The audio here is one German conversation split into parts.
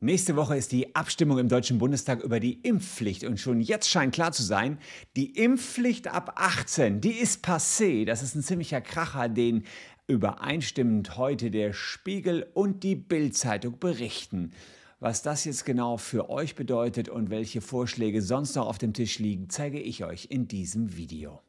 Nächste Woche ist die Abstimmung im Deutschen Bundestag über die Impfpflicht und schon jetzt scheint klar zu sein, die Impfpflicht ab 18, die ist passé. Das ist ein ziemlicher Kracher, den übereinstimmend heute der Spiegel und die Bild-Zeitung berichten. Was das jetzt genau für euch bedeutet und welche Vorschläge sonst noch auf dem Tisch liegen, zeige ich euch in diesem Video.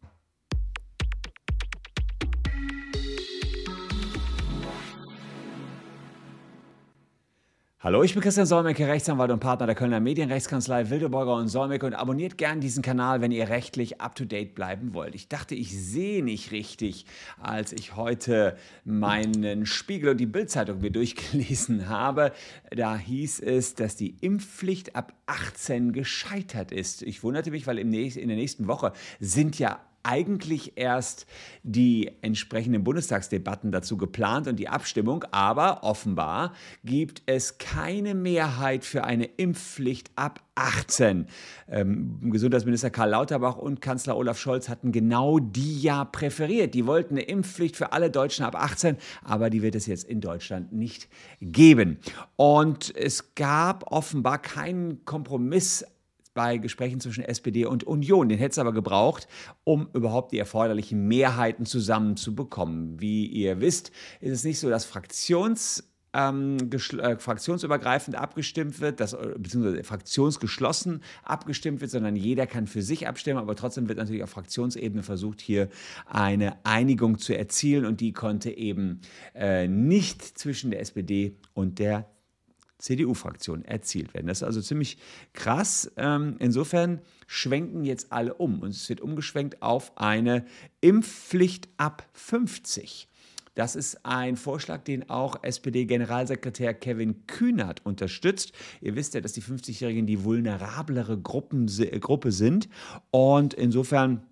Hallo, ich bin Christian Solmecke, Rechtsanwalt und Partner der Kölner Medienrechtskanzlei Wildeborger und Solmecke und abonniert gern diesen Kanal, wenn ihr rechtlich up-to-date bleiben wollt. Ich dachte, ich sehe nicht richtig, als ich heute meinen Spiegel und die Bildzeitung mir durchgelesen habe. Da hieß es, dass die Impfpflicht ab 18 gescheitert ist. Ich wunderte mich, weil in der nächsten Woche sind ja eigentlich erst die entsprechenden Bundestagsdebatten dazu geplant und die Abstimmung, aber offenbar gibt es keine Mehrheit für eine Impfpflicht ab 18. Ähm, Gesundheitsminister Karl Lauterbach und Kanzler Olaf Scholz hatten genau die ja präferiert. Die wollten eine Impfpflicht für alle Deutschen ab 18, aber die wird es jetzt in Deutschland nicht geben. Und es gab offenbar keinen Kompromiss bei Gesprächen zwischen SPD und Union. Den hätte es aber gebraucht, um überhaupt die erforderlichen Mehrheiten zusammenzubekommen. Wie ihr wisst, ist es nicht so, dass Fraktions ähm, äh, fraktionsübergreifend abgestimmt wird, dass, äh, beziehungsweise fraktionsgeschlossen abgestimmt wird, sondern jeder kann für sich abstimmen, aber trotzdem wird natürlich auf Fraktionsebene versucht, hier eine Einigung zu erzielen und die konnte eben äh, nicht zwischen der SPD und der CDU-Fraktion erzielt werden. Das ist also ziemlich krass. Ähm, insofern schwenken jetzt alle um und es wird umgeschwenkt auf eine Impfpflicht ab 50. Das ist ein Vorschlag, den auch SPD-Generalsekretär Kevin Kühnert unterstützt. Ihr wisst ja, dass die 50-Jährigen die vulnerablere Gruppen, Gruppe sind und insofern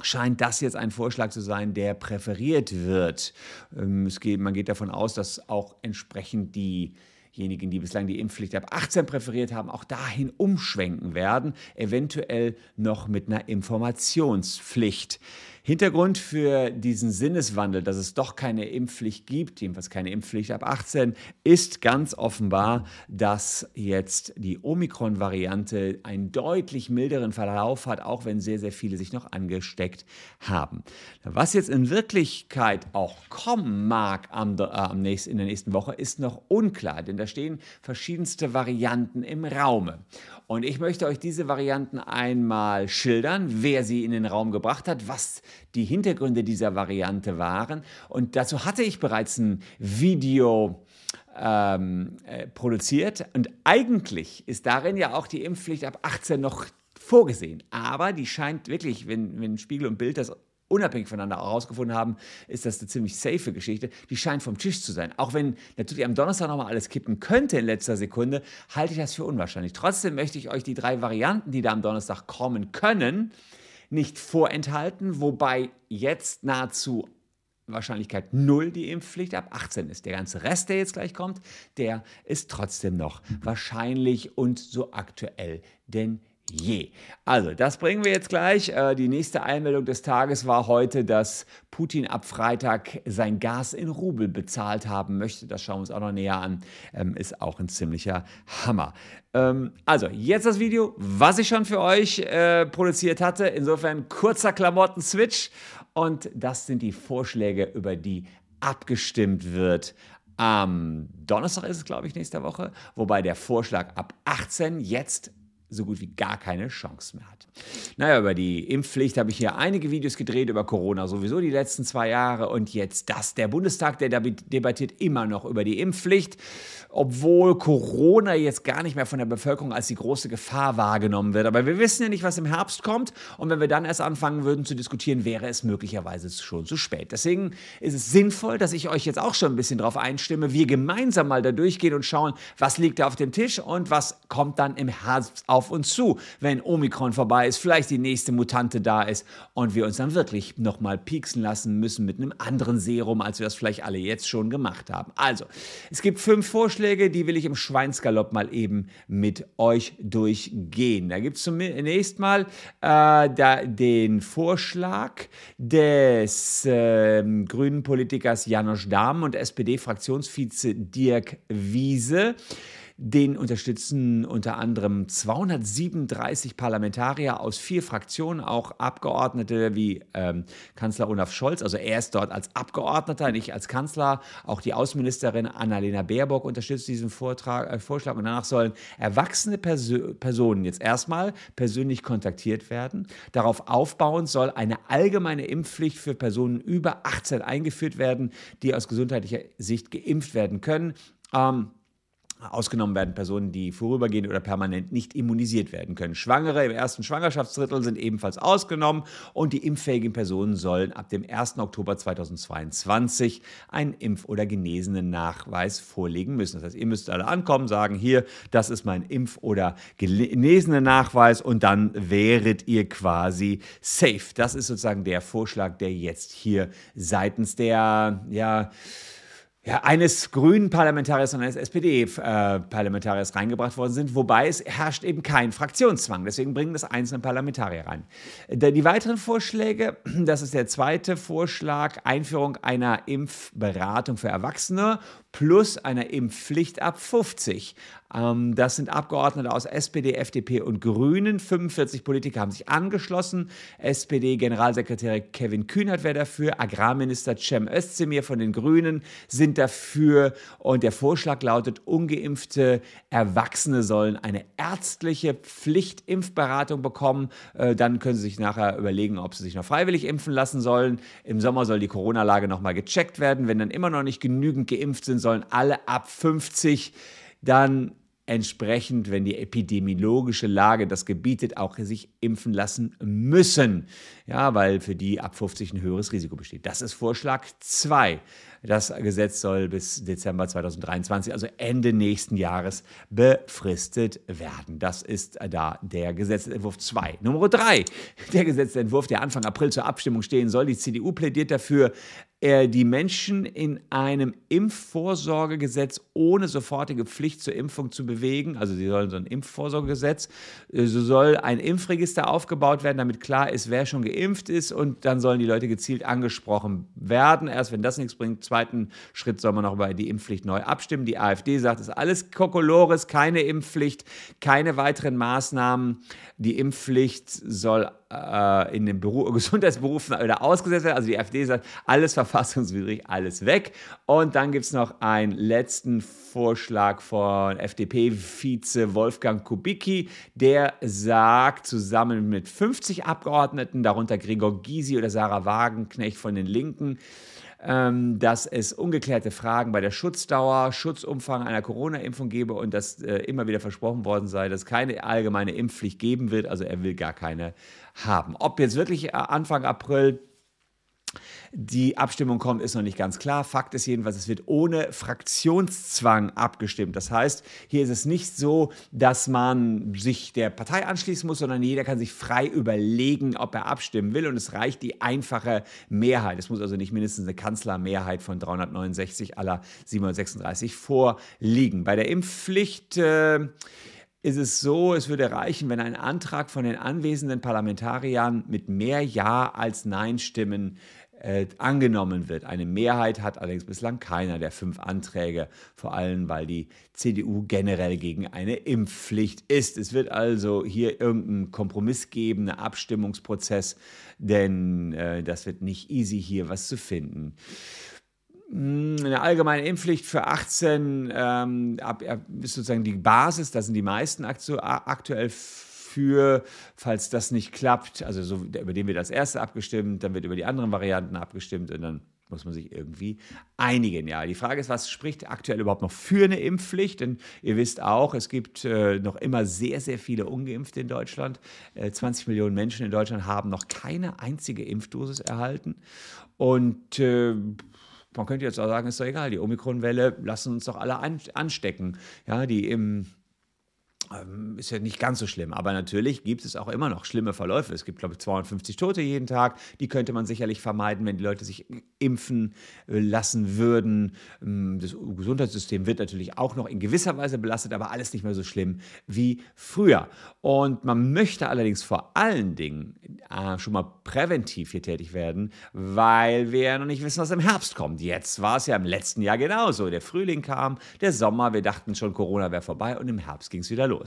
scheint das jetzt ein Vorschlag zu sein, der präferiert wird. Ähm, geht, man geht davon aus, dass auch entsprechend die diejenigen, die bislang die Impfpflicht ab 18 präferiert haben, auch dahin umschwenken werden, eventuell noch mit einer Informationspflicht. Hintergrund für diesen Sinneswandel, dass es doch keine Impfpflicht gibt, jedenfalls keine Impfpflicht ab 18, ist ganz offenbar, dass jetzt die Omikron-Variante einen deutlich milderen Verlauf hat, auch wenn sehr, sehr viele sich noch angesteckt haben. Was jetzt in Wirklichkeit auch kommen mag am, äh, am nächsten, in der nächsten Woche, ist noch unklar, denn da stehen verschiedenste Varianten im Raume. Und ich möchte euch diese Varianten einmal schildern, wer sie in den Raum gebracht hat, was die Hintergründe dieser Variante waren. Und dazu hatte ich bereits ein Video ähm, äh, produziert. Und eigentlich ist darin ja auch die Impfpflicht ab 18 noch vorgesehen. Aber die scheint wirklich, wenn, wenn Spiegel und Bild das unabhängig voneinander herausgefunden haben, ist das eine ziemlich safe Geschichte. Die scheint vom Tisch zu sein. Auch wenn natürlich am Donnerstag nochmal alles kippen könnte in letzter Sekunde, halte ich das für unwahrscheinlich. Trotzdem möchte ich euch die drei Varianten, die da am Donnerstag kommen können, nicht vorenthalten, wobei jetzt nahezu Wahrscheinlichkeit 0 die Impfpflicht ab 18 ist. Der ganze Rest, der jetzt gleich kommt, der ist trotzdem noch wahrscheinlich und so aktuell denn je. Also, das bringen wir jetzt gleich. Äh, die nächste Einmeldung des Tages war heute, dass Putin ab Freitag sein Gas in Rubel bezahlt haben möchte. Das schauen wir uns auch noch näher an. Ähm, ist auch ein ziemlicher Hammer. Ähm, also, jetzt das Video, was ich schon für euch äh, produziert hatte. Insofern kurzer Klamotten-Switch. Und das sind die Vorschläge, über die abgestimmt wird am Donnerstag ist es, glaube ich, nächste Woche, wobei der Vorschlag ab 18 jetzt so gut wie gar keine Chance mehr hat. Naja, über die Impfpflicht habe ich hier einige Videos gedreht, über Corona sowieso die letzten zwei Jahre und jetzt das. Der Bundestag, der debattiert immer noch über die Impfpflicht, obwohl Corona jetzt gar nicht mehr von der Bevölkerung als die große Gefahr wahrgenommen wird. Aber wir wissen ja nicht, was im Herbst kommt und wenn wir dann erst anfangen würden zu diskutieren, wäre es möglicherweise schon zu spät. Deswegen ist es sinnvoll, dass ich euch jetzt auch schon ein bisschen darauf einstimme, wir gemeinsam mal da durchgehen und schauen, was liegt da auf dem Tisch und was kommt dann im Herbst auf uns zu, wenn Omikron vorbei ist, vielleicht die nächste Mutante da ist und wir uns dann wirklich nochmal pieksen lassen müssen mit einem anderen Serum, als wir das vielleicht alle jetzt schon gemacht haben. Also, es gibt fünf Vorschläge, die will ich im Schweinsgalopp mal eben mit euch durchgehen. Da gibt es zunächst mal äh, da, den Vorschlag des äh, grünen Politikers Janosch Dahm und SPD-Fraktionsvize Dirk Wiese Den unterstützen unter anderem 237 Parlamentarier aus vier Fraktionen, auch Abgeordnete wie ähm, Kanzler Olaf Scholz. Also er ist dort als Abgeordneter, nicht als Kanzler. Auch die Außenministerin Annalena Baerbock unterstützt diesen Vortrag, äh, Vorschlag. Und danach sollen erwachsene Perso Personen jetzt erstmal persönlich kontaktiert werden. Darauf aufbauend soll eine allgemeine Impfpflicht für Personen über 18 eingeführt werden, die aus gesundheitlicher Sicht geimpft werden können. Ähm, Ausgenommen werden Personen, die vorübergehend oder permanent nicht immunisiert werden können. Schwangere im ersten Schwangerschaftsdrittel sind ebenfalls ausgenommen und die impffähigen Personen sollen ab dem 1. Oktober 2022 einen Impf- oder genesenen Nachweis vorlegen müssen. Das heißt, ihr müsst alle ankommen, sagen, hier, das ist mein Impf- oder genesenen Nachweis und dann wäret ihr quasi safe. Das ist sozusagen der Vorschlag, der jetzt hier seitens der, ja, ja, eines grünen Parlamentariers und eines SPD-Parlamentariers äh, reingebracht worden sind, wobei es herrscht eben kein Fraktionszwang. Deswegen bringen das einzelne Parlamentarier rein. Die weiteren Vorschläge, das ist der zweite Vorschlag, Einführung einer Impfberatung für Erwachsene plus einer Impfpflicht ab 50. Ähm, das sind Abgeordnete aus SPD, FDP und Grünen. 45 Politiker haben sich angeschlossen. SPD-Generalsekretär Kevin Kühnert wäre dafür. Agrarminister Cem Özdemir von den Grünen sind dafür. Und der Vorschlag lautet, ungeimpfte Erwachsene sollen eine ärztliche Pflichtimpfberatung bekommen. Äh, dann können sie sich nachher überlegen, ob sie sich noch freiwillig impfen lassen sollen. Im Sommer soll die Corona-Lage nochmal gecheckt werden. Wenn dann immer noch nicht genügend geimpft sind, sollen alle ab 50 dann entsprechend, wenn die epidemiologische Lage das gebietet, auch sich impfen lassen müssen. Ja, weil für die ab 50 ein höheres Risiko besteht. Das ist Vorschlag 2. Das Gesetz soll bis Dezember 2023, also Ende nächsten Jahres, befristet werden. Das ist da der Gesetzentwurf 2. Nummer 3. Der Gesetzentwurf, der Anfang April zur Abstimmung stehen soll. Die CDU plädiert dafür, die Menschen in einem Impfvorsorgegesetz ohne sofortige Pflicht zur Impfung zu bewegen. Also sie sollen so ein Impfvorsorgegesetz, äh, so soll ein Impfregister aufgebaut werden, damit klar ist, wer schon geimpft ist und dann sollen die Leute gezielt angesprochen werden. Erst wenn das nichts bringt, zweiten Schritt soll man noch über die Impfpflicht neu abstimmen. Die AfD sagt, es ist alles Kokolores, keine Impfpflicht, keine weiteren Maßnahmen. Die Impfpflicht soll äh, in den Beru Gesundheitsberufen wieder ausgesetzt werden. Also die AfD sagt, alles verfassungswidrig, alles weg. Und dann gibt es noch einen letzten Vorschlag von FDP-Vize Wolfgang Kubicki, der sagt, zusammen mit 50 Abgeordneten, darunter Gregor Gysi oder Sarah Wagenknecht von den Linken, dass es ungeklärte Fragen bei der Schutzdauer, Schutzumfang einer Corona-Impfung gebe und dass äh, immer wieder versprochen worden sei, dass keine allgemeine Impfpflicht geben wird. Also er will gar keine haben. Ob jetzt wirklich äh, Anfang April die Abstimmung kommt, ist noch nicht ganz klar. Fakt ist jedenfalls, es wird ohne Fraktionszwang abgestimmt. Das heißt, hier ist es nicht so, dass man sich der Partei anschließen muss, sondern jeder kann sich frei überlegen, ob er abstimmen will. Und es reicht die einfache Mehrheit. Es muss also nicht mindestens eine Kanzlermehrheit von 369 aller 736 vorliegen. Bei der Impfpflicht. Äh, ist es so, es würde reichen, wenn ein Antrag von den anwesenden Parlamentariern mit mehr Ja als Nein-Stimmen äh, angenommen wird. Eine Mehrheit hat allerdings bislang keiner der fünf Anträge, vor allem weil die CDU generell gegen eine Impfpflicht ist. Es wird also hier irgendeinen Kompromiss geben, einen Abstimmungsprozess, denn äh, das wird nicht easy, hier was zu finden. Hm, eine allgemeine Impfpflicht für 18 ähm, ist sozusagen die Basis, da sind die meisten aktuell für, falls das nicht klappt, also so, über den wird das erste abgestimmt, dann wird über die anderen Varianten abgestimmt und dann muss man sich irgendwie einigen. Ja, die Frage ist, was spricht aktuell überhaupt noch für eine Impfpflicht? Denn ihr wisst auch, es gibt äh, noch immer sehr, sehr viele Ungeimpfte in Deutschland. Äh, 20 Millionen Menschen in Deutschland haben noch keine einzige Impfdosis erhalten. Und äh, man könnte jetzt auch sagen, ist doch egal, die Omikronwelle lassen uns doch alle anstecken. Ja, die im ist ja nicht ganz so schlimm. Aber natürlich gibt es auch immer noch schlimme Verläufe. Es gibt, glaube ich, 250 Tote jeden Tag. Die könnte man sicherlich vermeiden, wenn die Leute sich impfen äh, lassen würden. Ähm, das Gesundheitssystem wird natürlich auch noch in gewisser Weise belastet, aber alles nicht mehr so schlimm wie früher. Und man möchte allerdings vor allen Dingen äh, schon mal präventiv hier tätig werden, weil wir ja noch nicht wissen, was im Herbst kommt. Jetzt war es ja im letzten Jahr genauso. Der Frühling kam, der Sommer, wir dachten schon, Corona wäre vorbei und im Herbst ging es wieder los.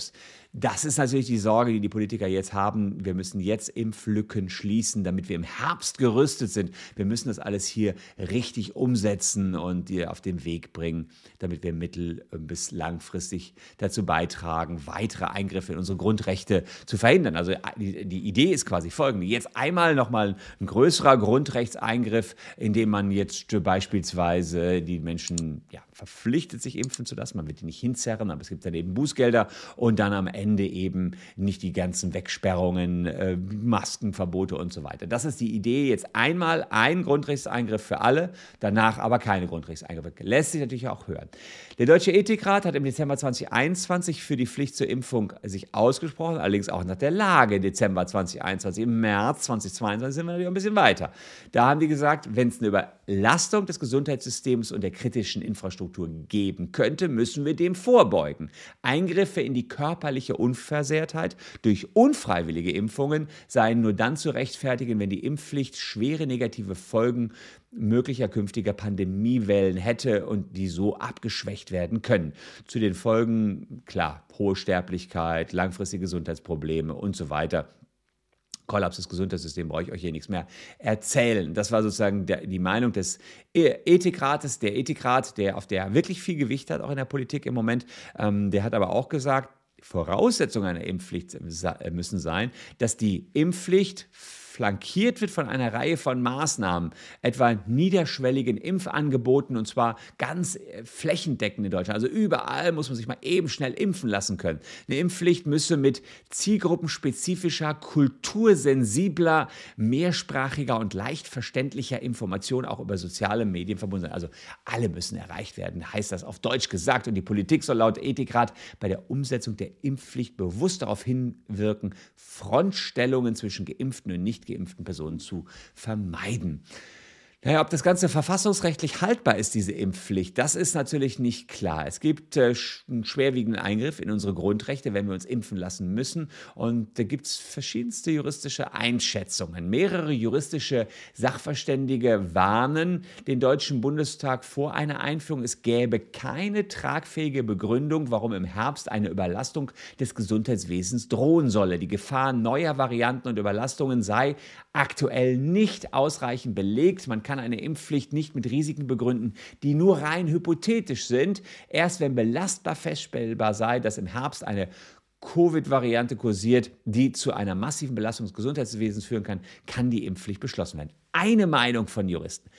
Das ist natürlich die Sorge, die die Politiker jetzt haben. Wir müssen jetzt Impflücken schließen, damit wir im Herbst gerüstet sind. Wir müssen das alles hier richtig umsetzen und auf den Weg bringen, damit wir mittel- bis langfristig dazu beitragen, weitere Eingriffe in unsere Grundrechte zu verhindern. Also die, die Idee ist quasi folgende. Jetzt einmal nochmal ein größerer Grundrechtseingriff, indem man jetzt beispielsweise die Menschen ja, verpflichtet, sich impfen zu lassen. Man wird die nicht hinzerren, aber es gibt dann eben Bußgelder und dann am Ende eben nicht die ganzen Wegsperrungen, äh, Maskenverbote und so weiter. Das ist die Idee. Jetzt einmal ein Grundrechtseingriff für alle, danach aber keine Grundrechtseingriffe. Lässt sich natürlich auch hören. Der Deutsche Ethikrat hat im Dezember 2021 für die Pflicht zur Impfung sich ausgesprochen, allerdings auch nach der Lage Dezember 2021. Im März 2022 sind wir natürlich ein bisschen weiter. Da haben die gesagt, wenn es eine Überlastung des Gesundheitssystems und der kritischen Infrastruktur geben könnte, müssen wir dem vorbeugen. Eingriffe in die körperliche Unversehrtheit durch unfreiwillige Impfungen seien nur dann zu rechtfertigen, wenn die Impfpflicht schwere negative Folgen möglicher künftiger Pandemiewellen hätte und die so abgeschwächt werden können. Zu den Folgen, klar, hohe Sterblichkeit, langfristige Gesundheitsprobleme und so weiter. Kollaps des Gesundheitssystems brauche ich euch hier nichts mehr erzählen. Das war sozusagen der, die Meinung des e-, Ethikrates, der Ethikrat, der auf der wirklich viel Gewicht hat, auch in der Politik im Moment. Ähm, der hat aber auch gesagt, Voraussetzungen einer Impfpflicht müssen sein, dass die Impfpflicht flankiert wird von einer Reihe von Maßnahmen, etwa niederschwelligen Impfangeboten und zwar ganz äh, flächendeckend in Deutschland. Also überall muss man sich mal eben schnell impfen lassen können. Eine Impfpflicht müsse mit zielgruppenspezifischer, kultursensibler, mehrsprachiger und leicht verständlicher Information auch über soziale Medien verbunden sein. Also alle müssen erreicht werden, heißt das auf Deutsch gesagt. Und die Politik soll laut Ethikrat bei der Umsetzung der Impfpflicht bewusst darauf hinwirken, Frontstellungen zwischen Geimpften und nicht geimpften Personen zu vermeiden. Naja, ob das Ganze verfassungsrechtlich haltbar ist, diese Impfpflicht, das ist natürlich nicht klar. Es gibt äh, einen schwerwiegenden Eingriff in unsere Grundrechte, wenn wir uns impfen lassen müssen. Und da gibt es verschiedenste juristische Einschätzungen. Mehrere juristische Sachverständige warnen den Deutschen Bundestag vor einer Einführung. Es gäbe keine tragfähige Begründung, warum im Herbst eine Überlastung des Gesundheitswesens drohen solle. Die Gefahr neuer Varianten und Überlastungen sei aktuell nicht ausreichend belegt. Man kann eine Impfpflicht nicht mit Risiken begründen, die nur rein hypothetisch sind. Erst wenn belastbar feststellbar sei, dass im Herbst eine Covid-Variante kursiert, die zu einer massiven Belastung des Gesundheitswesens führen kann, kann die Impfpflicht beschlossen werden. Eine Meinung von Juristen.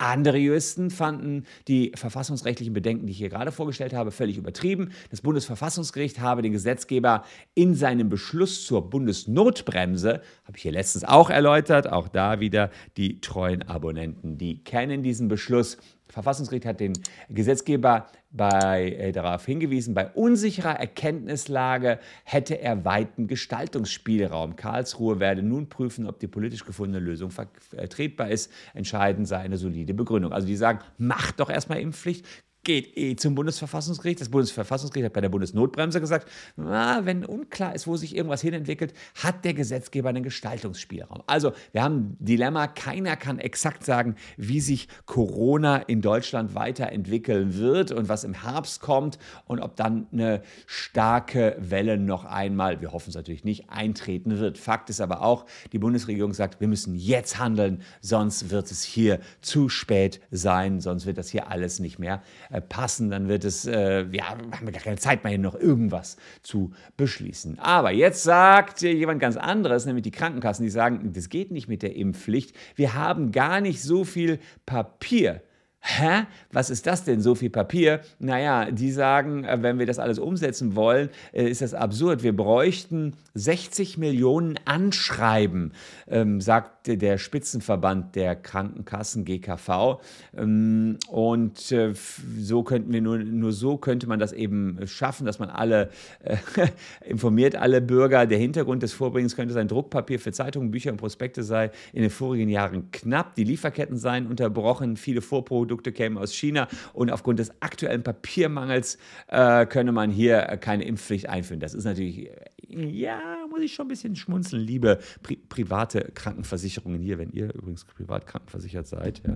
Andere Juristen fanden die verfassungsrechtlichen Bedenken, die ich hier gerade vorgestellt habe, völlig übertrieben. Das Bundesverfassungsgericht habe den Gesetzgeber in seinem Beschluss zur Bundesnotbremse, habe ich hier letztens auch erläutert, auch da wieder die treuen Abonnenten, die kennen diesen Beschluss Verfassungsgericht hat den Gesetzgeber bei, äh, darauf hingewiesen, bei unsicherer Erkenntnislage hätte er weiten Gestaltungsspielraum. Karlsruhe werde nun prüfen, ob die politisch gefundene Lösung vertretbar ist. Entscheidend sei eine solide Begründung. Also die sagen, macht doch erstmal Impfpflicht, geht eh zum Bundesverfassungsgericht. Das Bundesverfassungsgericht hat bei der Bundesnotbremse gesagt, na, wenn unklar ist, wo sich irgendwas hinentwickelt, hat der Gesetzgeber einen Gestaltungsspielraum. Also wir haben ein Dilemma, keiner kann exakt sagen, wie sich Corona in Deutschland weiterentwickeln wird und was im Herbst kommt und ob dann eine starke Welle noch einmal, wir hoffen es natürlich nicht, eintreten wird. Fakt ist aber auch, die Bundesregierung sagt, wir müssen jetzt handeln, sonst wird es hier zu spät sein, sonst wird das hier alles nicht mehr äh, passen, dann wird es, äh, ja, haben wir gar keine Zeit mehr, hier noch irgendwas zu beschließen. Aber jetzt sagt jemand ganz anderes, nämlich die Krankenkassen, die sagen, das geht nicht mit der Impfpflicht. Wir haben gar nicht so viel Papier Hä? Was ist das denn? So viel Papier? Naja, die sagen, äh, wenn wir das alles umsetzen wollen, äh, ist das absurd. Wir bräuchten 60 Millionen Anschreiben, ähm, sagte der Spitzenverband der Krankenkassen GKV. Ähm, und äh, so könnten wir nur, nur so könnte man das eben schaffen, dass man alle äh, informiert, alle Bürger. Der Hintergrund des Vorbringens könnte sein, Druckpapier für Zeitungen, Bücher und Prospekte sei in den vorigen Jahren knapp. Die Lieferketten seien unterbrochen, viele Vorprodukte Produkte kämen aus China und aufgrund des aktuellen Papiermangels äh, könne man hier keine Impfpflicht einführen. Das ist natürlich, ja, muss ich schon ein bisschen schmunzeln, liebe Pri private Krankenversicherungen hier. Wenn ihr übrigens privat krankenversichert seid, ja,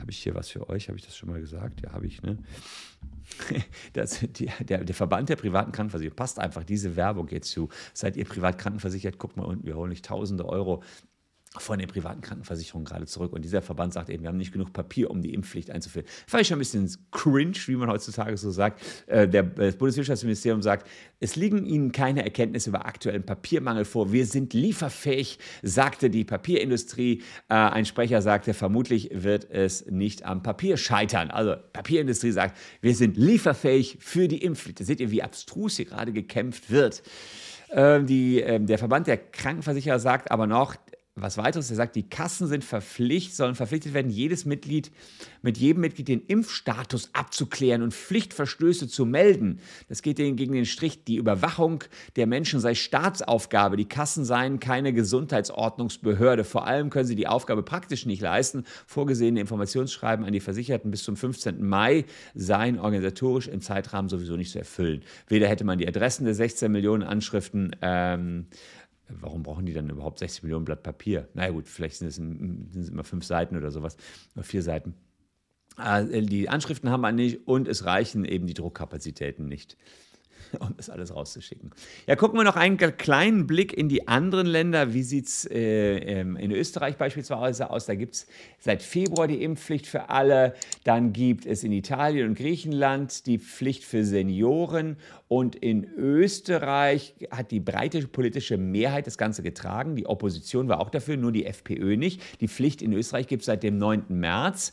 habe ich hier was für euch, habe ich das schon mal gesagt? Ja, habe ich, ne? Das, die, der, der, Verband der privaten Krankenversicherung passt einfach diese Werbung jetzt zu. Seid ihr privat krankenversichert? Guckt mal unten, wir holen nicht tausende Euro von den privaten Krankenversicherungen gerade zurück. Und dieser Verband sagt eben, wir haben nicht genug Papier, um die Impfpflicht einzuführen. Fand ich schon ein bisschen cringe, wie man heutzutage so sagt. Äh, der, das Bundeswirtschaftsministerium sagt, es liegen Ihnen keine Erkenntnisse über aktuellen Papiermangel vor. Wir sind lieferfähig, sagte die Papierindustrie. Äh, ein Sprecher sagte, vermutlich wird es nicht am Papier scheitern. Also Papierindustrie sagt, wir sind lieferfähig für die Impfpflicht. Da seht ihr, wie abstrus hier gerade gekämpft wird. Ähm, die, ähm, der Verband der Krankenversicherer sagt aber noch, was weiteres, er sagt, die Kassen sind verpflichtet, sollen verpflichtet werden, jedes Mitglied mit jedem Mitglied den Impfstatus abzuklären und Pflichtverstöße zu melden. Das geht denen gegen den Strich. Die Überwachung der Menschen sei Staatsaufgabe. Die Kassen seien keine Gesundheitsordnungsbehörde. Vor allem können sie die Aufgabe praktisch nicht leisten. Vorgesehene Informationsschreiben an die Versicherten bis zum 15. Mai seien organisatorisch im Zeitrahmen sowieso nicht zu erfüllen. Weder hätte man die Adressen der 16 Millionen Anschriften ähm, Warum brauchen die dann überhaupt 60 Millionen Blatt Papier? Na naja, gut, vielleicht sind es, sind es immer fünf Seiten oder sowas, oder vier Seiten. Äh, die Anschriften haben wir nicht und es reichen eben die Druckkapazitäten nicht. um das alles rauszuschicken. Ja, gucken wir noch einen kleinen Blick in die anderen Länder. Wie sieht es äh, ähm, in Österreich beispielsweise aus? Da gibt es seit Februar die Impfpflicht für alle. Dann gibt es in Italien und Griechenland die Pflicht für Senioren. Und in Österreich hat die breite politische Mehrheit das Ganze getragen. Die Opposition war auch dafür, nur die FPÖ nicht. Die Pflicht in Österreich gibt es seit dem 9. März.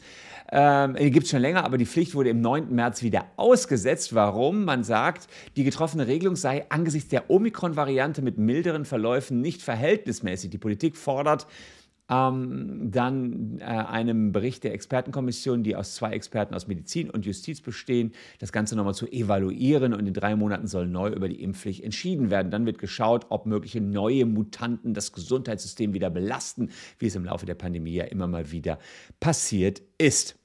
Ähm, die gibt es schon länger, aber die Pflicht wurde im 9. März wieder ausgesetzt. Warum? Man sagt, die getroffene Regelung sei angesichts der Omikron-Variante mit milderen Verläufen nicht verhältnismäßig. Die Politik fordert, ähm, dann äh, einem Bericht der Expertenkommission, die aus zwei Experten aus Medizin und Justiz bestehen, das Ganze nochmal zu evaluieren und in drei Monaten soll neu über die Impfpflicht entschieden werden. Dann wird geschaut, ob mögliche neue Mutanten das Gesundheitssystem wieder belasten, wie es im Laufe der Pandemie ja immer mal wieder passiert ist.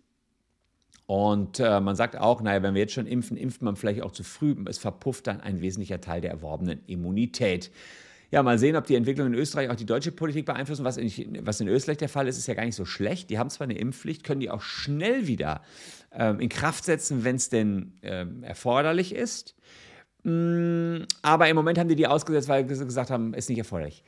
Und äh, man sagt auch, naja, wenn wir jetzt schon impfen, impft man vielleicht auch zu früh. Es verpufft dann ein wesentlicher Teil der erworbenen Immunität. Ja, mal sehen, ob die Entwicklung in Österreich auch die deutsche Politik beeinflussen. Was in, was in Österreich der Fall ist, ist ja gar nicht so schlecht. Die haben zwar eine Impfpflicht, können die auch schnell wieder ähm, in Kraft setzen, wenn es denn ähm, erforderlich ist. Mm, aber im Moment haben die die ausgesetzt, weil sie gesagt haben, ist nicht erforderlich.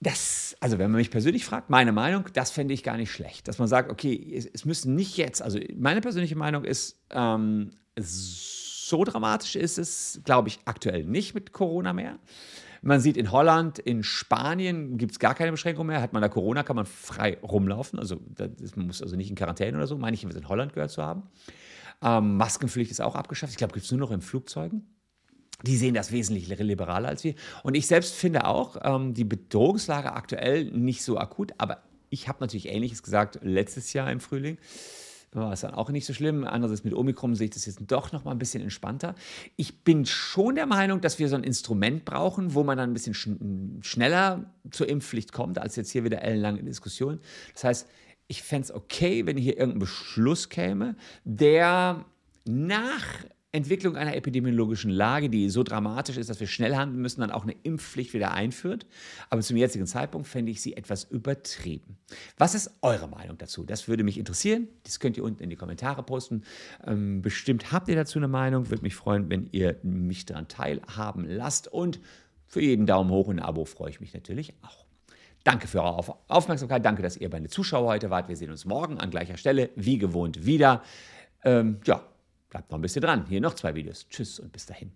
Das, also wenn man mich persönlich fragt, meine Meinung, das fände ich gar nicht schlecht. Dass man sagt, okay, es, es müssen nicht jetzt, also meine persönliche Meinung ist, ähm, so dramatisch ist es, glaube ich, aktuell nicht mit Corona mehr. Man sieht in Holland, in Spanien gibt es gar keine Beschränkung mehr. Hat man da Corona, kann man frei rumlaufen. Also ist, man muss also nicht in Quarantäne oder so, meine ich, in Holland gehört zu haben. Ähm, Maskenpflicht ist auch abgeschafft. Ich glaube, gibt es nur noch in Flugzeugen. Die sehen das wesentlich liberaler als wir. Und ich selbst finde auch ähm, die Bedrohungslage aktuell nicht so akut. Aber ich habe natürlich Ähnliches gesagt letztes Jahr im Frühling war es dann auch nicht so schlimm. Andererseits mit Omikron sehe ich das jetzt doch noch mal ein bisschen entspannter. Ich bin schon der Meinung, dass wir so ein Instrument brauchen, wo man dann ein bisschen schn schneller zur Impfpflicht kommt, als jetzt hier wieder ellenlang in Diskussion. Das heißt, ich fände es okay, wenn hier irgendein Beschluss käme, der nach Entwicklung einer epidemiologischen Lage, die so dramatisch ist, dass wir schnell handeln müssen, dann auch eine Impfpflicht wieder einführt. Aber zum jetzigen Zeitpunkt fände ich sie etwas übertrieben. Was ist eure Meinung dazu? Das würde mich interessieren. Das könnt ihr unten in die Kommentare posten. Ähm, bestimmt habt ihr dazu eine Meinung. Würde mich freuen, wenn ihr mich daran teilhaben lasst. Und für jeden Daumen hoch und ein Abo freue ich mich natürlich auch. Danke für eure Aufmerksamkeit. Danke, dass ihr meine Zuschauer heute wart. Wir sehen uns morgen an gleicher Stelle, wie gewohnt, wieder. Ähm, ja, Bleibt noch ein bisschen dran. Hier noch zwei Videos. Tschüss und bis dahin.